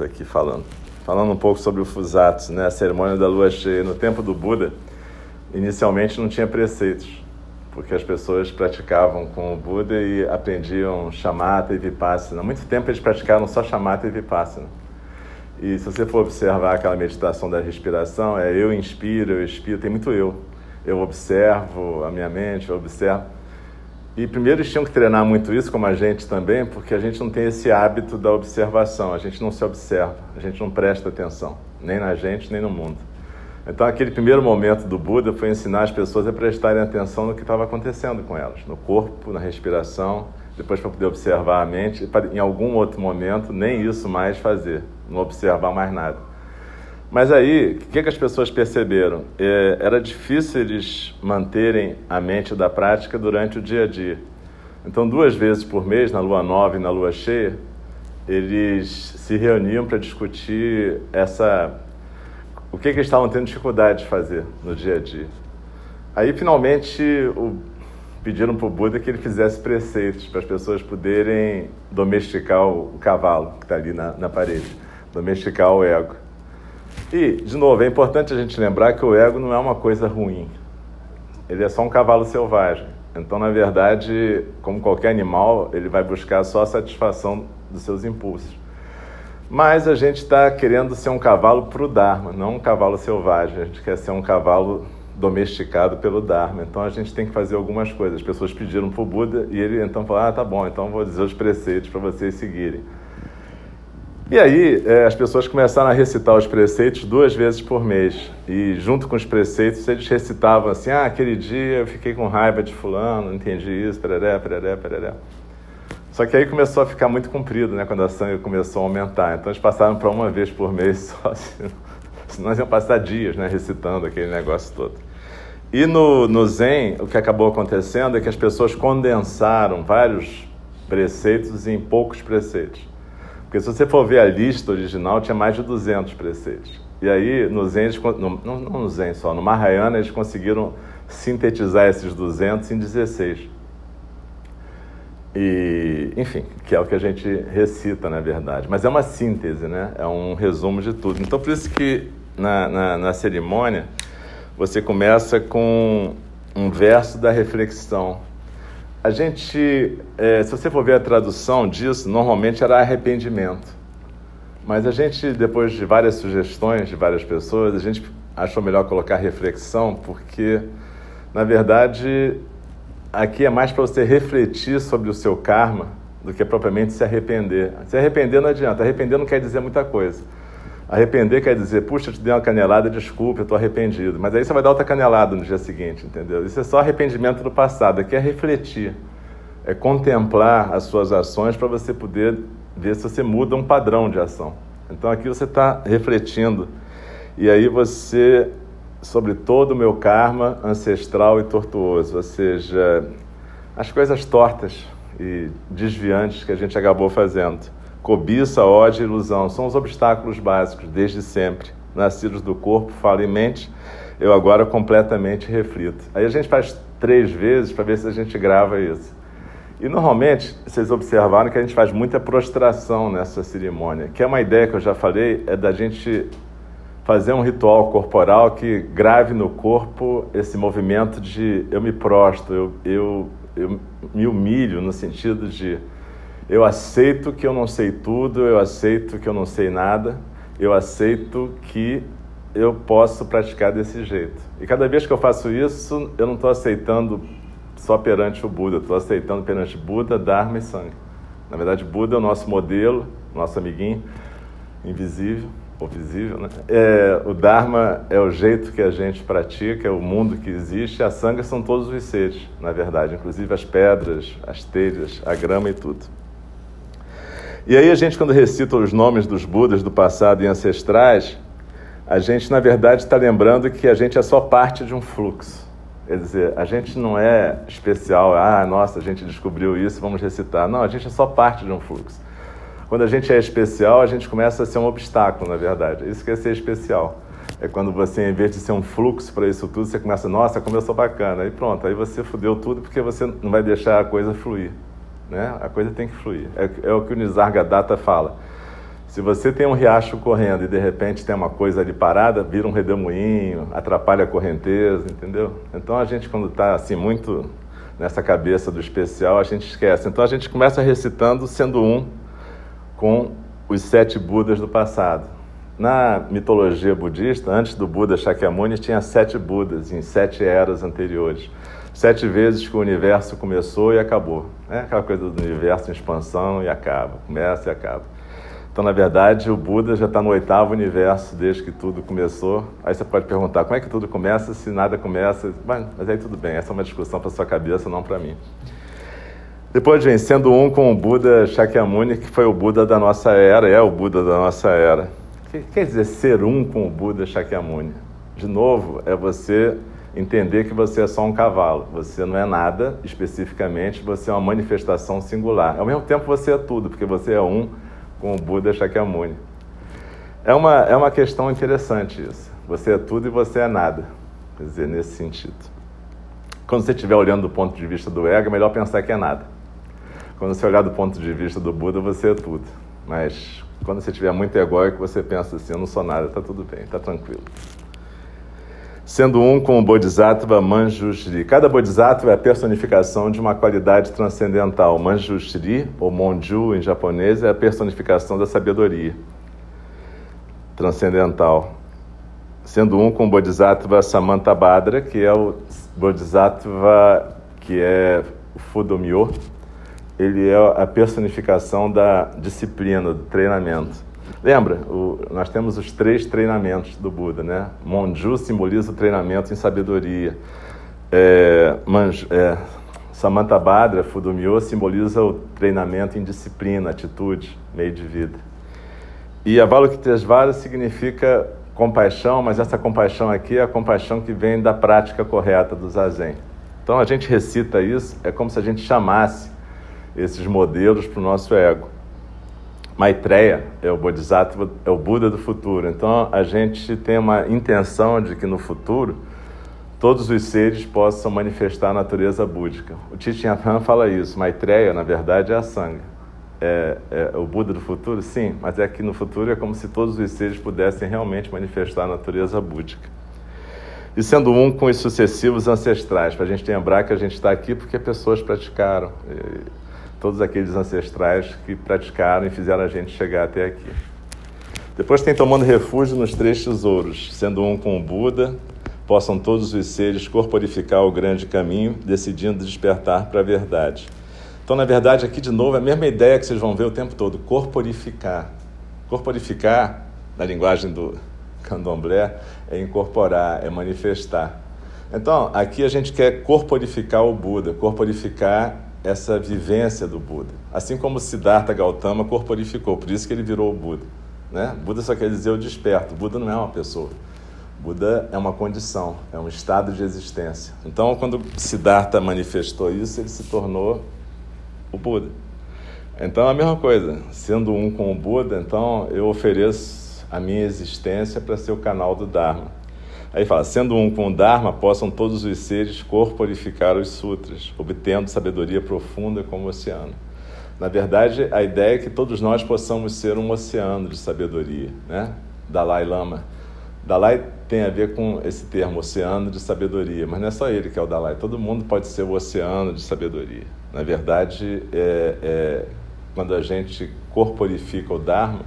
aqui falando. Falando um pouco sobre o Fusatsu, né, a cerimônia da lua cheia. No tempo do Buda, inicialmente não tinha preceitos, porque as pessoas praticavam com o Buda e aprendiam chamata e vipassana. Há muito tempo eles praticaram só chamata e vipassana. E se você for observar aquela meditação da respiração, é eu inspiro, eu expiro, tem muito eu. Eu observo a minha mente, eu observo. E primeiro eles tinham que treinar muito isso, como a gente também, porque a gente não tem esse hábito da observação, a gente não se observa, a gente não presta atenção, nem na gente, nem no mundo. Então, aquele primeiro momento do Buda foi ensinar as pessoas a prestarem atenção no que estava acontecendo com elas, no corpo, na respiração, depois para poder observar a mente, e em algum outro momento, nem isso mais fazer, não observar mais nada. Mas aí, o que, que as pessoas perceberam? É, era difícil eles manterem a mente da prática durante o dia a dia. Então, duas vezes por mês, na lua nova e na lua cheia, eles se reuniam para discutir essa o que, que eles estavam tendo dificuldade de fazer no dia a dia. Aí, finalmente, o, pediram para o Buda que ele fizesse preceitos para as pessoas poderem domesticar o, o cavalo que está ali na, na parede, domesticar o ego. E, de novo, é importante a gente lembrar que o ego não é uma coisa ruim. Ele é só um cavalo selvagem. Então, na verdade, como qualquer animal, ele vai buscar só a satisfação dos seus impulsos. Mas a gente está querendo ser um cavalo para o Dharma, não um cavalo selvagem. A gente quer ser um cavalo domesticado pelo Dharma. Então a gente tem que fazer algumas coisas. As pessoas pediram para o Buda e ele então falou: Ah, tá bom, então vou dizer os preceitos para vocês seguirem. E aí, é, as pessoas começaram a recitar os preceitos duas vezes por mês. E junto com os preceitos, eles recitavam assim: ah, aquele dia eu fiquei com raiva de Fulano, não entendi isso, pereré, pereré, pereré. Só que aí começou a ficar muito comprido, né, quando a sangue começou a aumentar. Então eles passaram para uma vez por mês só, senão eles iam passar dias né, recitando aquele negócio todo. E no, no Zen, o que acabou acontecendo é que as pessoas condensaram vários preceitos em poucos preceitos. Porque se você for ver a lista original, tinha mais de 200 preceitos. E aí, no Zen, no, não, não no Zen só, no Mahayana, eles conseguiram sintetizar esses 200 em 16. E, enfim, que é o que a gente recita, na verdade. Mas é uma síntese, né? É um resumo de tudo. Então, por isso que na, na, na cerimônia, você começa com um verso da reflexão a gente, é, se você for ver a tradução disso, normalmente era arrependimento. Mas a gente, depois de várias sugestões de várias pessoas, a gente achou melhor colocar reflexão, porque, na verdade, aqui é mais para você refletir sobre o seu karma do que propriamente se arrepender. Se arrepender não adianta, arrepender não quer dizer muita coisa. Arrepender quer dizer, puxa, eu te dei uma canelada, desculpa, eu estou arrependido. Mas aí você vai dar outra canelada no dia seguinte, entendeu? Isso é só arrependimento do passado, aqui é refletir. É contemplar as suas ações para você poder ver se você muda um padrão de ação. Então aqui você está refletindo. E aí você, sobre todo o meu karma ancestral e tortuoso, ou seja, as coisas tortas e desviantes que a gente acabou fazendo Cobiça, ódio e ilusão são os obstáculos básicos desde sempre. Nascidos do corpo, fala e mente, eu agora completamente reflito. Aí a gente faz três vezes para ver se a gente grava isso. E normalmente, vocês observaram que a gente faz muita prostração nessa cerimônia, que é uma ideia que eu já falei, é da gente fazer um ritual corporal que grave no corpo esse movimento de eu me prostro, eu, eu, eu me humilho no sentido de eu aceito que eu não sei tudo, eu aceito que eu não sei nada, eu aceito que eu posso praticar desse jeito. E cada vez que eu faço isso, eu não estou aceitando só perante o Buda, estou aceitando perante Buda, Dharma e Sangha. Na verdade, Buda é o nosso modelo, nosso amiguinho, invisível, ou visível, né? É, o Dharma é o jeito que a gente pratica, é o mundo que existe, a Sangha são todos os seres, na verdade, inclusive as pedras, as telhas, a grama e tudo. E aí a gente, quando recita os nomes dos Budas do passado e ancestrais, a gente, na verdade, está lembrando que a gente é só parte de um fluxo. Quer dizer, a gente não é especial, ah, nossa, a gente descobriu isso, vamos recitar. Não, a gente é só parte de um fluxo. Quando a gente é especial, a gente começa a ser um obstáculo, na verdade. Isso que é ser especial. É quando você, em vez de ser um fluxo para isso tudo, você começa, nossa, sou bacana. E pronto, aí você fudeu tudo porque você não vai deixar a coisa fluir. Né? A coisa tem que fluir. É, é o que o Nisargadatta fala. Se você tem um riacho correndo e de repente tem uma coisa ali parada, vira um redemoinho, atrapalha a correnteza, entendeu? Então a gente quando está assim muito nessa cabeça do especial, a gente esquece. Então a gente começa recitando sendo um com os sete Budas do passado. Na mitologia budista, antes do Buda Shakyamuni, tinha sete Budas em sete eras anteriores. Sete vezes que o universo começou e acabou. É aquela coisa do universo em expansão e acaba, começa e acaba. Então, na verdade, o Buda já está no oitavo universo desde que tudo começou. Aí você pode perguntar como é que tudo começa se nada começa. Mas aí tudo bem, essa é uma discussão para sua cabeça, não para mim. Depois vem sendo um com o Buda Shakyamuni, que foi o Buda da nossa era, é o Buda da nossa era. O que quer dizer ser um com o Buda Shakyamuni? De novo, é você entender que você é só um cavalo. Você não é nada especificamente, você é uma manifestação singular. Ao mesmo tempo, você é tudo, porque você é um com o Buda Shakyamuni. É uma, é uma questão interessante isso. Você é tudo e você é nada. Quer dizer, nesse sentido. Quando você estiver olhando do ponto de vista do ego, é melhor pensar que é nada. Quando você olhar do ponto de vista do Buda, você é tudo. Mas quando você tiver muito egóico, você pensa assim: eu não sou nada, está tudo bem, está tranquilo. Sendo um com o Bodhisattva Manjushri. Cada Bodhisattva é a personificação de uma qualidade transcendental. Manjushri, ou Monju em japonês, é a personificação da sabedoria transcendental. Sendo um com o Bodhisattva Samantabhadra, que é o Bodhisattva que é o Fudomyo, ele é a personificação da disciplina, do treinamento. Lembra, o, nós temos os três treinamentos do Buda, né? Monju simboliza o treinamento em sabedoria. É, Manj, é, Samantabhadra, Fudumyo, simboliza o treinamento em disciplina, atitude, meio de vida. E Avalokitesvara significa compaixão, mas essa compaixão aqui é a compaixão que vem da prática correta do Zazen. Então a gente recita isso, é como se a gente chamasse esses modelos para o nosso ego. Maitreya é o Bodhisattva, é o Buda do futuro. Então a gente tem uma intenção de que no futuro todos os seres possam manifestar a natureza búdica. O Tichinathan fala isso. Maitreya, na verdade, é a Sangha. É, é, o Buda do futuro? Sim, mas é que no futuro é como se todos os seres pudessem realmente manifestar a natureza búdica. E sendo um com os sucessivos ancestrais, para a gente lembrar que a gente está aqui porque pessoas praticaram todos aqueles ancestrais que praticaram e fizeram a gente chegar até aqui. Depois tem tomando refúgio nos três tesouros, sendo um com o Buda, possam todos os seres corporificar o grande caminho, decidindo despertar para a verdade. Então, na verdade, aqui de novo é a mesma ideia que vocês vão ver o tempo todo: corporificar. Corporificar, na linguagem do candomblé, é incorporar, é manifestar. Então, aqui a gente quer corporificar o Buda, corporificar essa vivência do Buda. Assim como Siddhartha Gautama corporificou, por isso que ele virou o Buda. Né? Buda só quer dizer o desperto. Buda não é uma pessoa. Buda é uma condição, é um estado de existência. Então, quando Siddhartha manifestou isso, ele se tornou o Buda. Então, a mesma coisa, sendo um com o Buda, então eu ofereço a minha existência para ser o canal do Dharma. Aí fala, sendo um com o Dharma, possam todos os seres corporificar os sutras, obtendo sabedoria profunda como o oceano. Na verdade, a ideia é que todos nós possamos ser um oceano de sabedoria, né? Dalai Lama. Dalai tem a ver com esse termo, oceano de sabedoria, mas não é só ele que é o Dalai, todo mundo pode ser o oceano de sabedoria. Na verdade, é, é, quando a gente corporifica o Dharma,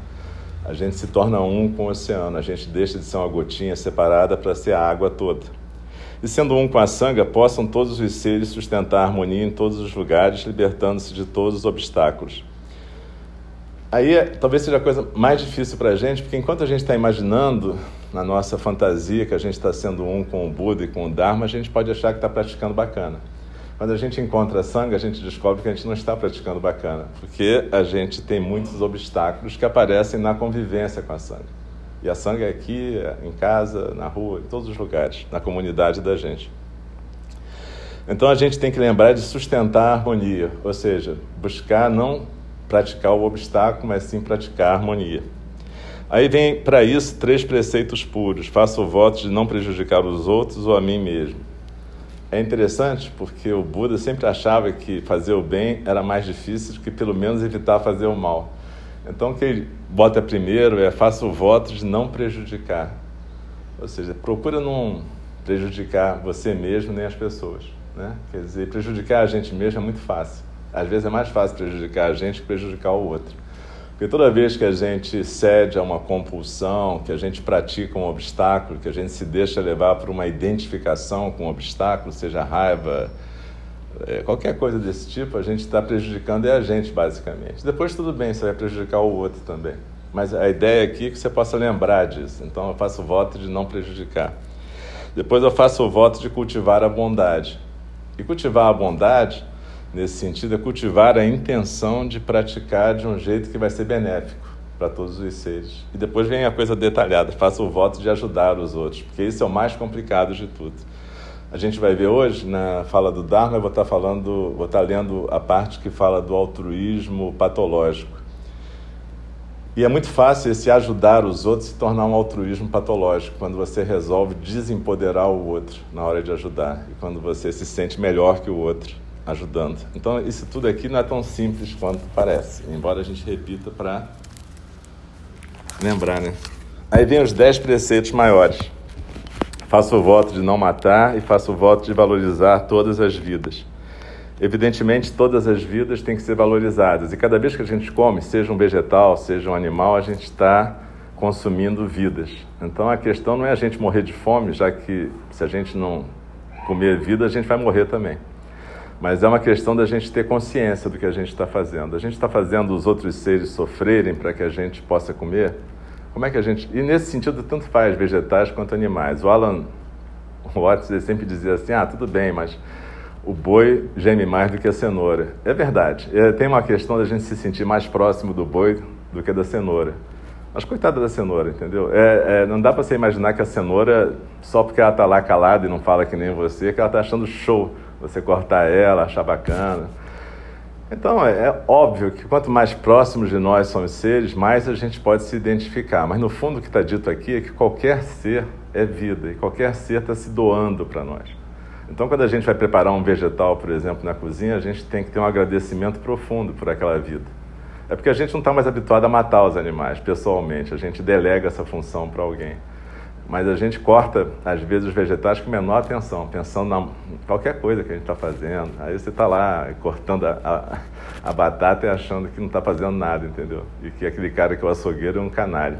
a gente se torna um com o oceano, a gente deixa de ser uma gotinha separada para ser a água toda. E sendo um com a sanga, possam todos os seres sustentar a harmonia em todos os lugares, libertando-se de todos os obstáculos. Aí talvez seja a coisa mais difícil para a gente, porque enquanto a gente está imaginando na nossa fantasia que a gente está sendo um com o Buda e com o Dharma, a gente pode achar que está praticando bacana. Quando a gente encontra a sanga, a gente descobre que a gente não está praticando bacana, porque a gente tem muitos obstáculos que aparecem na convivência com a sanga. E a sanga é aqui, em casa, na rua, em todos os lugares, na comunidade da gente. Então a gente tem que lembrar de sustentar a harmonia, ou seja, buscar não praticar o obstáculo, mas sim praticar a harmonia. Aí vem para isso três preceitos puros: faça o voto de não prejudicar os outros ou a mim mesmo. É interessante porque o Buda sempre achava que fazer o bem era mais difícil do que pelo menos evitar fazer o mal. Então, o que ele bota primeiro é faça o voto de não prejudicar. Ou seja, procura não prejudicar você mesmo nem as pessoas. Né? Quer dizer, prejudicar a gente mesmo é muito fácil. Às vezes é mais fácil prejudicar a gente que prejudicar o outro. Porque toda vez que a gente cede a uma compulsão, que a gente pratica um obstáculo, que a gente se deixa levar por uma identificação com um obstáculo, seja raiva, é, qualquer coisa desse tipo, a gente está prejudicando é a gente, basicamente. Depois, tudo bem, você vai prejudicar o outro também. Mas a ideia aqui é que você possa lembrar disso. Então, eu faço o voto de não prejudicar. Depois, eu faço o voto de cultivar a bondade. E cultivar a bondade nesse sentido, é cultivar a intenção de praticar de um jeito que vai ser benéfico para todos os seres. E depois vem a coisa detalhada, faça o voto de ajudar os outros, porque isso é o mais complicado de tudo. A gente vai ver hoje, na fala do Dharma, eu vou estar falando, vou estar lendo a parte que fala do altruísmo patológico. E é muito fácil esse ajudar os outros se tornar um altruísmo patológico, quando você resolve desempoderar o outro na hora de ajudar, e quando você se sente melhor que o outro ajudando. Então, isso tudo aqui não é tão simples quanto parece, embora a gente repita para lembrar, né? Aí vem os dez preceitos maiores. Faço o voto de não matar e faço o voto de valorizar todas as vidas. Evidentemente, todas as vidas têm que ser valorizadas. E cada vez que a gente come, seja um vegetal, seja um animal, a gente está consumindo vidas. Então a questão não é a gente morrer de fome, já que se a gente não comer vida, a gente vai morrer também. Mas é uma questão da gente ter consciência do que a gente está fazendo. A gente está fazendo os outros seres sofrerem para que a gente possa comer? Como é que a gente. E nesse sentido, tanto faz vegetais quanto animais. O Alan Watts sempre dizia assim: ah, tudo bem, mas o boi geme mais do que a cenoura. É verdade. É, tem uma questão da gente se sentir mais próximo do boi do que da cenoura. Mas coitada da cenoura, entendeu? É, é, não dá para você imaginar que a cenoura, só porque ela está lá calada e não fala que nem você, que ela está achando show você cortar ela, achar bacana. Então, é, é, óbvio que quanto mais próximos de nós são os seres, mais a gente pode se identificar. Mas no fundo, o que está dito aqui é que qualquer ser é vida e qualquer ser está se doando para nós. Então, quando a gente vai preparar um vegetal, por exemplo, na cozinha, a gente tem que ter um agradecimento profundo por aquela vida. É porque a gente não está mais habituado a matar os animais pessoalmente, a gente delega essa função para alguém. Mas a gente corta, às vezes, os vegetais com menor atenção, pensando em qualquer coisa que a gente está fazendo. Aí você está lá cortando a, a, a, batata e achando que não está fazendo nada, entendeu? E que aquele cara que é o açougueiro é um canário.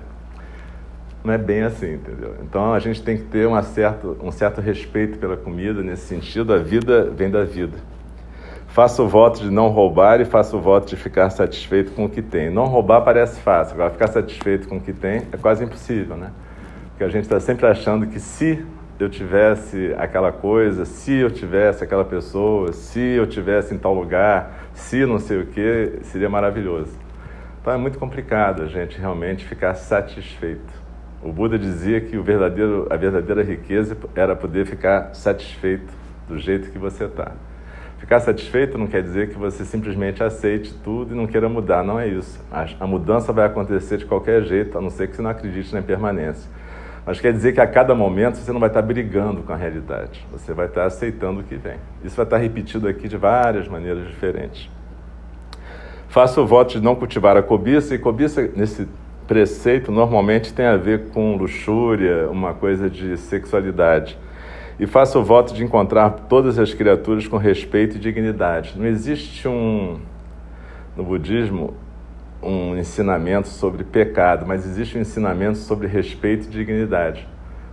Não é bem assim, entendeu? Então a gente tem que ter um certo, um certo respeito pela comida, nesse sentido, a vida vem da vida. Faça o voto de não roubar e faça o voto de ficar satisfeito com o que tem. Não roubar parece fácil, agora ficar satisfeito com o que tem é quase impossível, né? Porque a gente está sempre achando que se eu tivesse aquela coisa, se eu tivesse aquela pessoa, se eu tivesse em tal lugar, se não sei o que, seria maravilhoso. Então é muito complicado a gente realmente ficar satisfeito. O Buda dizia que o verdadeiro, a verdadeira riqueza era poder ficar satisfeito do jeito que você está. Ficar satisfeito não quer dizer que você simplesmente aceite tudo e não queira mudar, não é isso. A, a mudança vai acontecer de qualquer jeito, a não ser que você não acredite na impermanência. Mas quer dizer que a cada momento você não vai estar brigando com a realidade, você vai estar aceitando o que vem. Isso vai estar repetido aqui de várias maneiras diferentes. Faça o voto de não cultivar a cobiça, e cobiça, nesse preceito, normalmente tem a ver com luxúria, uma coisa de sexualidade. E faça o voto de encontrar todas as criaturas com respeito e dignidade. Não existe um. No budismo, um ensinamento sobre pecado, mas existe um ensinamento sobre respeito e dignidade.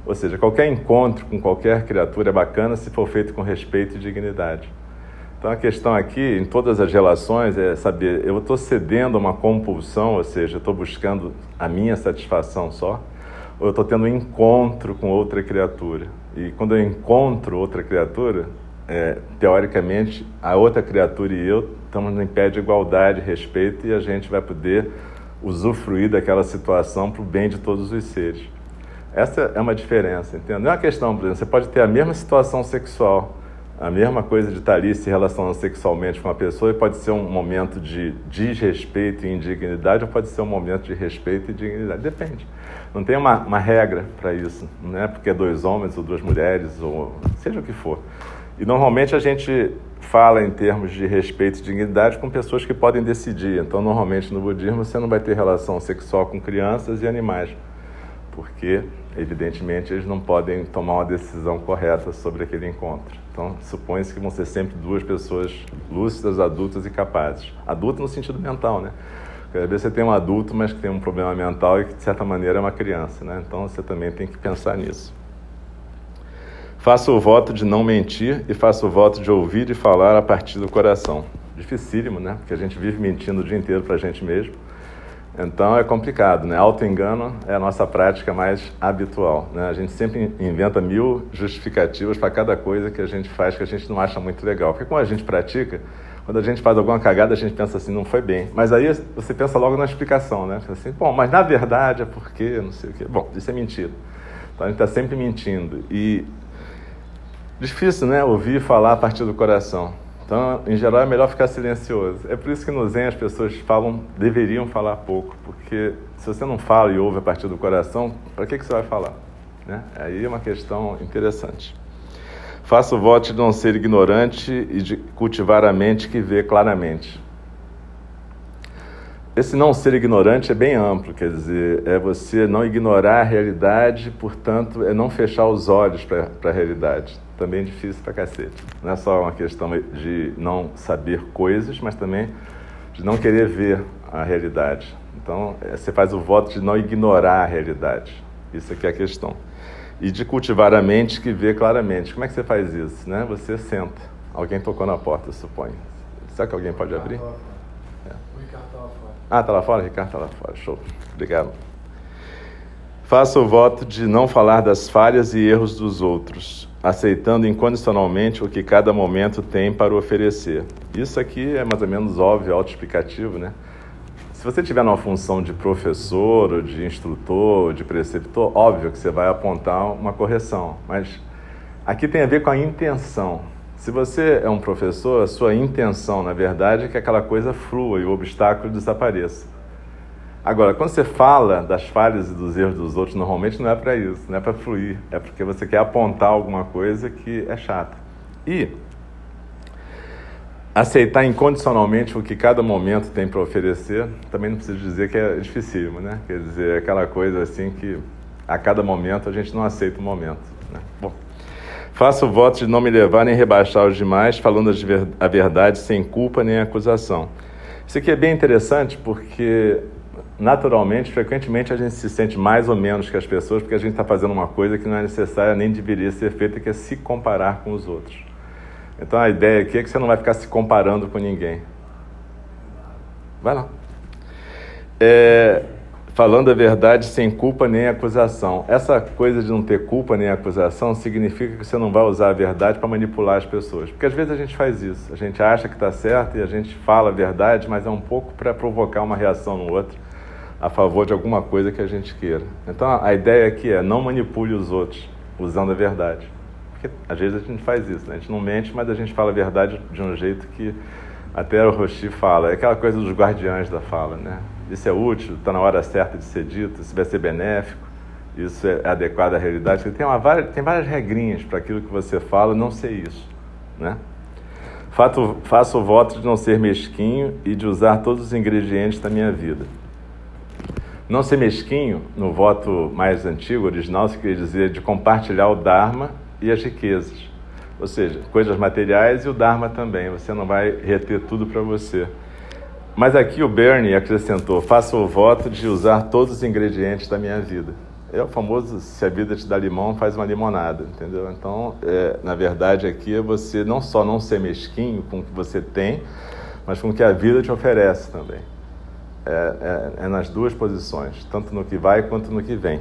Ou seja, qualquer encontro com qualquer criatura é bacana se for feito com respeito e dignidade. Então a questão aqui, em todas as relações, é saber: eu estou cedendo a uma compulsão, ou seja, estou buscando a minha satisfação só, ou eu estou tendo um encontro com outra criatura? E quando eu encontro outra criatura, é, teoricamente, a outra criatura e eu estamos em pé de igualdade, respeito, e a gente vai poder usufruir daquela situação para o bem de todos os seres. Essa é uma diferença, entende? Não é uma questão, por exemplo, você pode ter a mesma situação sexual, a mesma coisa de estar ali se relacionando sexualmente com uma pessoa e pode ser um momento de desrespeito e indignidade ou pode ser um momento de respeito e dignidade. Depende. Não tem uma, uma regra para isso, não é porque é dois homens ou duas mulheres ou seja o que for. E normalmente a gente fala em termos de respeito e dignidade com pessoas que podem decidir. Então, normalmente no budismo você não vai ter relação sexual com crianças e animais, porque evidentemente eles não podem tomar uma decisão correta sobre aquele encontro. Então, supõe-se que vão ser sempre duas pessoas lúcidas, adultas e capazes. Adulto no sentido mental, né? Às vezes você tem um adulto, mas que tem um problema mental e que de certa maneira é uma criança, né? Então você também tem que pensar nisso. Faço o voto de não mentir e faço o voto de ouvir e falar a partir do coração. Dificílimo, né? Porque a gente vive mentindo o dia inteiro para a gente mesmo. Então é complicado, né? Auto-engano é a nossa prática mais habitual. Né? A gente sempre inventa mil justificativas para cada coisa que a gente faz que a gente não acha muito legal. Porque quando a gente pratica, quando a gente faz alguma cagada, a gente pensa assim, não foi bem. Mas aí você pensa logo na explicação, né? Assim, bom, mas na verdade é porque, não sei o quê. Bom, isso é mentira. Então a gente está sempre mentindo. E Difícil, né? Ouvir falar a partir do coração. Então, em geral, é melhor ficar silencioso. É por isso que no Zen as pessoas falam, deveriam falar pouco, porque se você não fala e ouve a partir do coração, para que, que você vai falar? Né? Aí é uma questão interessante. Faça o voto de não ser ignorante e de cultivar a mente que vê claramente. Esse não ser ignorante é bem amplo, quer dizer, é você não ignorar a realidade, portanto, é não fechar os olhos para a realidade. Também é difícil para cacete. Não é só uma questão de não saber coisas, mas também de não querer ver a realidade. Então, é, você faz o voto de não ignorar a realidade. Isso aqui é a questão. E de cultivar a mente que vê claramente. Como é que você faz isso? Né? Você senta. Alguém tocou na porta, suponho. Será que alguém pode abrir? Ah, está lá fora? Ricardo está lá fora. Show. Obrigado. Faça o voto de não falar das falhas e erros dos outros, aceitando incondicionalmente o que cada momento tem para oferecer. Isso aqui é mais ou menos óbvio, autoexplicativo, né? Se você tiver numa função de professor, ou de instrutor, ou de preceptor, óbvio que você vai apontar uma correção, mas aqui tem a ver com a intenção. Se você é um professor, a sua intenção, na verdade, é que aquela coisa flua e o obstáculo desapareça. Agora, quando você fala das falhas e dos erros dos outros, normalmente não é para isso, não é para fluir, é porque você quer apontar alguma coisa que é chata. E aceitar incondicionalmente o que cada momento tem para oferecer, também não preciso dizer que é dificílimo, né? Quer dizer, é aquela coisa assim que a cada momento a gente não aceita o momento. Né? Bom, Faço o voto de não me levar nem rebaixar os demais, falando a verdade sem culpa nem acusação. Isso aqui é bem interessante porque, naturalmente, frequentemente a gente se sente mais ou menos que as pessoas porque a gente está fazendo uma coisa que não é necessária nem deveria ser feita, que é se comparar com os outros. Então a ideia aqui é que você não vai ficar se comparando com ninguém. Vai lá. É, falando a verdade sem culpa nem acusação. Essa coisa de não ter culpa nem acusação significa que você não vai usar a verdade para manipular as pessoas. Porque às vezes a gente faz isso. A gente acha que está certo e a gente fala a verdade, mas é um pouco para provocar uma reação no outro a favor de alguma coisa que a gente queira. Então a ideia aqui é não manipule os outros usando a verdade. Porque às vezes a gente faz isso, né? a gente não mente, mas a gente fala a verdade de um jeito que até o Roshi fala, é aquela coisa dos guardiães da fala, né? Isso é útil, está na hora certa de ser dito, isso vai ser benéfico, isso é adequado à realidade. Tem, uma, tem várias regrinhas para aquilo que você fala não ser isso, né? Fato, faço o voto de não ser mesquinho e de usar todos os ingredientes da minha vida. Não ser mesquinho, no voto mais antigo, original, se queria dizer de compartilhar o Dharma e as riquezas. Ou seja, coisas materiais e o Dharma também. Você não vai reter tudo para você. Mas aqui o Bernie acrescentou: faço o voto de usar todos os ingredientes da minha vida. É o famoso: se a vida te dá limão, faz uma limonada, entendeu? Então, é, na verdade, aqui é você não só não ser mesquinho com o que você tem, mas com o que a vida te oferece também. É, é, é nas duas posições, tanto no que vai quanto no que vem.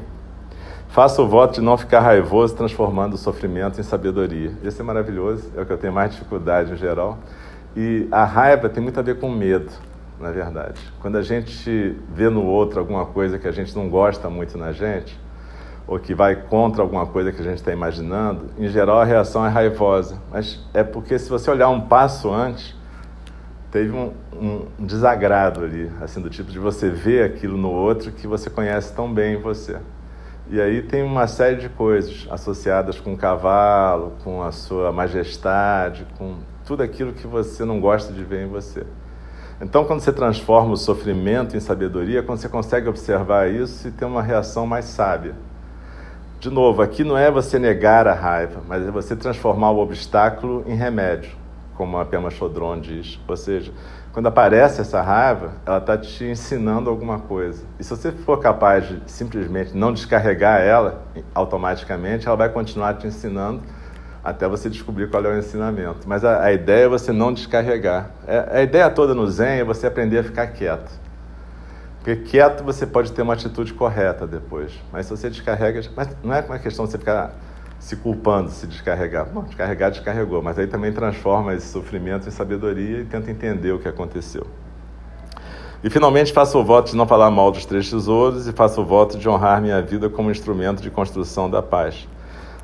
Faça o voto de não ficar raivoso, transformando o sofrimento em sabedoria. Esse é maravilhoso, é o que eu tenho mais dificuldade em geral. E a raiva tem muito a ver com medo, na verdade. Quando a gente vê no outro alguma coisa que a gente não gosta muito na gente, ou que vai contra alguma coisa que a gente está imaginando, em geral a reação é raivosa. Mas é porque se você olhar um passo antes, teve um, um, desagrado ali, assim, do tipo de você ver aquilo no outro que você conhece tão bem em você. E aí tem uma série de coisas associadas com o cavalo, com a sua majestade, com tudo aquilo que você não gosta de ver em você. Então, quando você transforma o sofrimento em sabedoria, quando você consegue observar isso e ter uma reação mais sábia. De novo, aqui não é você negar a raiva, mas é você transformar o obstáculo em remédio, como a Pema Chodron diz. Ou seja, quando aparece essa raiva, ela está te ensinando alguma coisa. E se você for capaz de simplesmente não descarregar ela automaticamente, ela vai continuar te ensinando até você descobrir qual é o ensinamento. Mas a, a ideia é você não descarregar. É, a ideia toda no Zen é você aprender a ficar quieto. Porque quieto você pode ter uma atitude correta depois. Mas se você descarrega. Mas não é uma questão de você ficar se culpando se descarregar. Não, descarregar, descarregou. Mas aí também transforma esse sofrimento em sabedoria e tenta entender o que aconteceu. E finalmente faço o voto de não falar mal dos três tesouros e faço o voto de honrar minha vida como instrumento de construção da paz.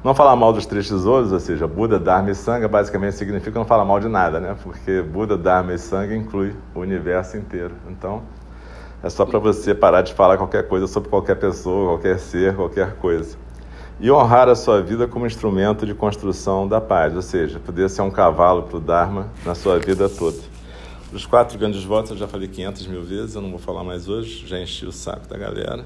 Não falar mal dos três tesouros, ou seja, Buda, Dharma e Sangha, basicamente significa não falar mal de nada, né? Porque Buda, Dharma e Sangha inclui o universo inteiro. Então, é só para você parar de falar qualquer coisa sobre qualquer pessoa, qualquer ser, qualquer coisa. E honrar a sua vida como instrumento de construção da paz, ou seja, poder ser um cavalo para o Dharma na sua vida toda. Os quatro grandes votos eu já falei 500 mil vezes, eu não vou falar mais hoje, já enchi o saco da galera.